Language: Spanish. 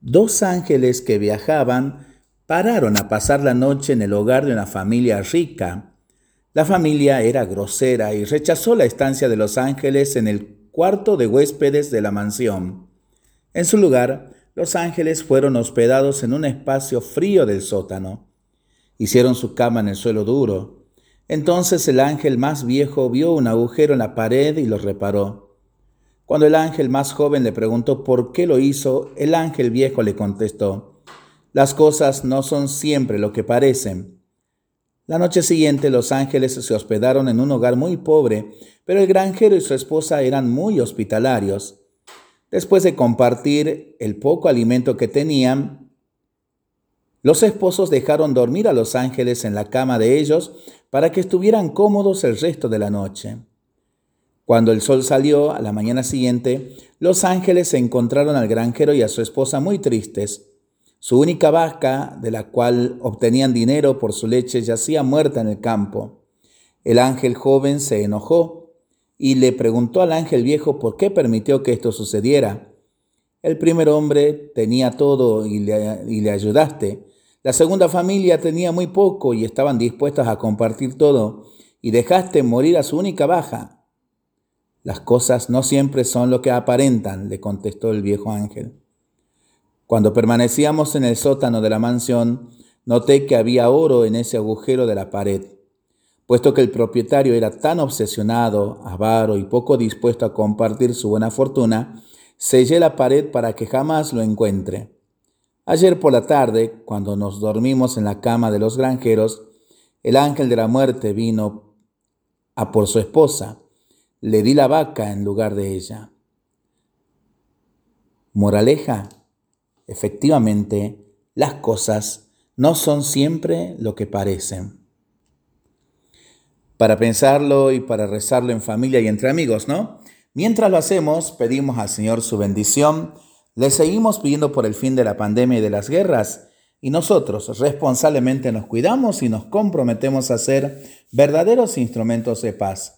Dos ángeles que viajaban pararon a pasar la noche en el hogar de una familia rica. La familia era grosera y rechazó la estancia de los ángeles en el cuarto de huéspedes de la mansión. En su lugar, los ángeles fueron hospedados en un espacio frío del sótano. Hicieron su cama en el suelo duro. Entonces el ángel más viejo vio un agujero en la pared y lo reparó. Cuando el ángel más joven le preguntó por qué lo hizo, el ángel viejo le contestó, las cosas no son siempre lo que parecen. La noche siguiente los ángeles se hospedaron en un hogar muy pobre, pero el granjero y su esposa eran muy hospitalarios. Después de compartir el poco alimento que tenían, los esposos dejaron dormir a los ángeles en la cama de ellos para que estuvieran cómodos el resto de la noche. Cuando el sol salió a la mañana siguiente, los ángeles se encontraron al granjero y a su esposa muy tristes. Su única vaca, de la cual obtenían dinero por su leche, yacía muerta en el campo. El ángel joven se enojó y le preguntó al ángel viejo por qué permitió que esto sucediera. El primer hombre tenía todo y le, y le ayudaste. La segunda familia tenía muy poco y estaban dispuestas a compartir todo, y dejaste morir a su única baja. Las cosas no siempre son lo que aparentan, le contestó el viejo ángel. Cuando permanecíamos en el sótano de la mansión, noté que había oro en ese agujero de la pared. Puesto que el propietario era tan obsesionado, avaro y poco dispuesto a compartir su buena fortuna, sellé la pared para que jamás lo encuentre. Ayer por la tarde, cuando nos dormimos en la cama de los granjeros, el ángel de la muerte vino a por su esposa le di la vaca en lugar de ella. Moraleja, efectivamente, las cosas no son siempre lo que parecen. Para pensarlo y para rezarlo en familia y entre amigos, ¿no? Mientras lo hacemos, pedimos al Señor su bendición, le seguimos pidiendo por el fin de la pandemia y de las guerras, y nosotros responsablemente nos cuidamos y nos comprometemos a ser verdaderos instrumentos de paz